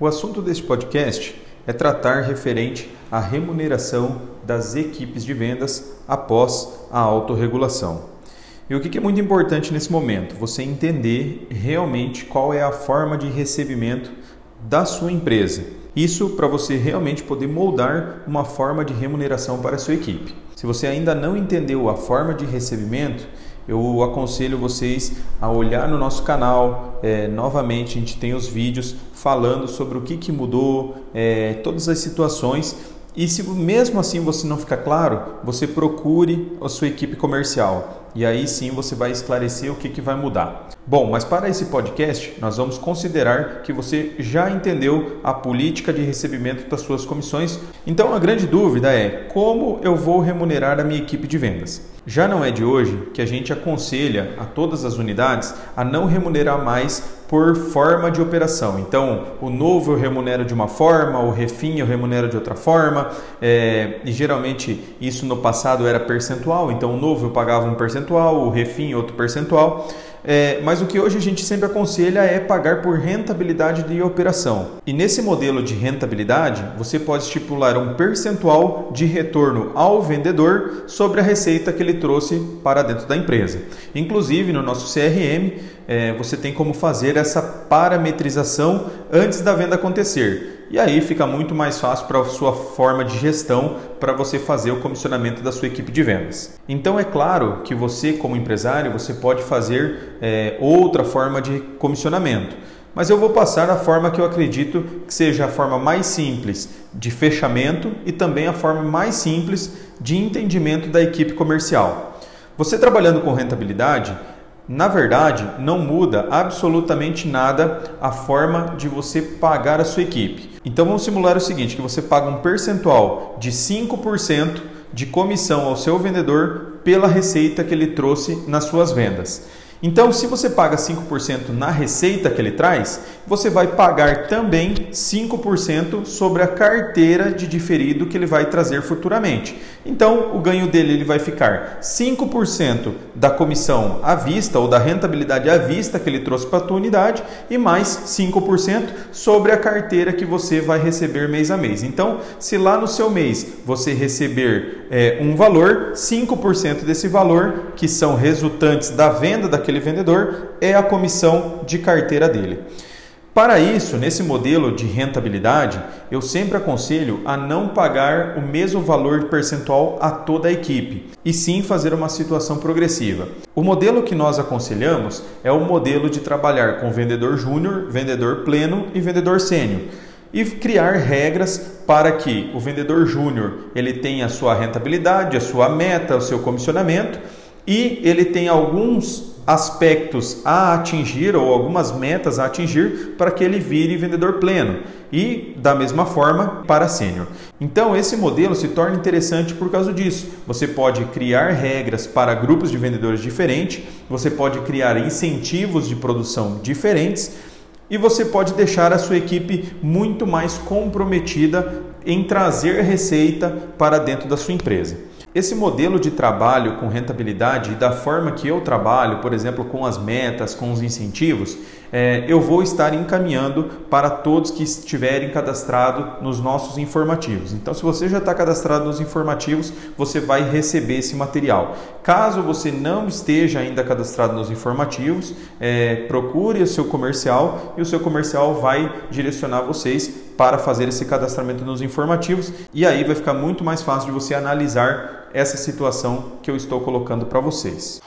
O assunto deste podcast é tratar referente à remuneração das equipes de vendas após a autorregulação. E o que é muito importante nesse momento? Você entender realmente qual é a forma de recebimento da sua empresa. Isso para você realmente poder moldar uma forma de remuneração para a sua equipe. Se você ainda não entendeu a forma de recebimento, eu aconselho vocês a olhar no nosso canal. É, novamente, a gente tem os vídeos falando sobre o que, que mudou, é, todas as situações. E se mesmo assim você não ficar claro, você procure a sua equipe comercial e aí sim você vai esclarecer o que, que vai mudar. Bom, mas para esse podcast, nós vamos considerar que você já entendeu a política de recebimento das suas comissões. Então a grande dúvida é como eu vou remunerar a minha equipe de vendas. Já não é de hoje que a gente aconselha a todas as unidades a não remunerar mais por forma de operação. Então, o novo eu remunero de uma forma, o refim eu remunero de outra forma, é, e geralmente isso no passado era percentual, então o novo eu pagava um percentual, o refim outro percentual. É, mas o que hoje a gente sempre aconselha é pagar por rentabilidade de operação. E nesse modelo de rentabilidade, você pode estipular um percentual de retorno ao vendedor sobre a receita que ele trouxe para dentro da empresa. Inclusive, no nosso CRM, é, você tem como fazer essa parametrização antes da venda acontecer. E aí fica muito mais fácil para a sua forma de gestão para você fazer o comissionamento da sua equipe de vendas. Então é claro que você, como empresário, você pode fazer é, outra forma de comissionamento. Mas eu vou passar a forma que eu acredito que seja a forma mais simples de fechamento e também a forma mais simples de entendimento da equipe comercial. Você trabalhando com rentabilidade, na verdade, não muda absolutamente nada a forma de você pagar a sua equipe. Então vamos simular o seguinte, que você paga um percentual de 5% de comissão ao seu vendedor pela receita que ele trouxe nas suas vendas. Então, se você paga 5% na receita que ele traz, você vai pagar também 5% sobre a carteira de diferido que ele vai trazer futuramente. Então, o ganho dele ele vai ficar 5% da comissão à vista ou da rentabilidade à vista que ele trouxe para a tua unidade e mais 5% sobre a carteira que você vai receber mês a mês. Então, se lá no seu mês você receber é, um valor, 5% desse valor, que são resultantes da venda daquele daquele vendedor é a comissão de carteira dele. Para isso, nesse modelo de rentabilidade, eu sempre aconselho a não pagar o mesmo valor percentual a toda a equipe, e sim fazer uma situação progressiva. O modelo que nós aconselhamos é o modelo de trabalhar com vendedor júnior, vendedor pleno e vendedor sênior e criar regras para que o vendedor júnior ele tenha a sua rentabilidade, a sua meta, o seu comissionamento e ele tem alguns aspectos a atingir ou algumas metas a atingir para que ele vire vendedor pleno e da mesma forma para sênior. Então esse modelo se torna interessante por causa disso. Você pode criar regras para grupos de vendedores diferentes, você pode criar incentivos de produção diferentes e você pode deixar a sua equipe muito mais comprometida em trazer receita para dentro da sua empresa. Esse modelo de trabalho com rentabilidade e da forma que eu trabalho, por exemplo, com as metas, com os incentivos, é, eu vou estar encaminhando para todos que estiverem cadastrados nos nossos informativos. Então, se você já está cadastrado nos informativos, você vai receber esse material. Caso você não esteja ainda cadastrado nos informativos, é, procure o seu comercial e o seu comercial vai direcionar vocês para fazer esse cadastramento nos informativos e aí vai ficar muito mais fácil de você analisar essa situação que eu estou colocando para vocês.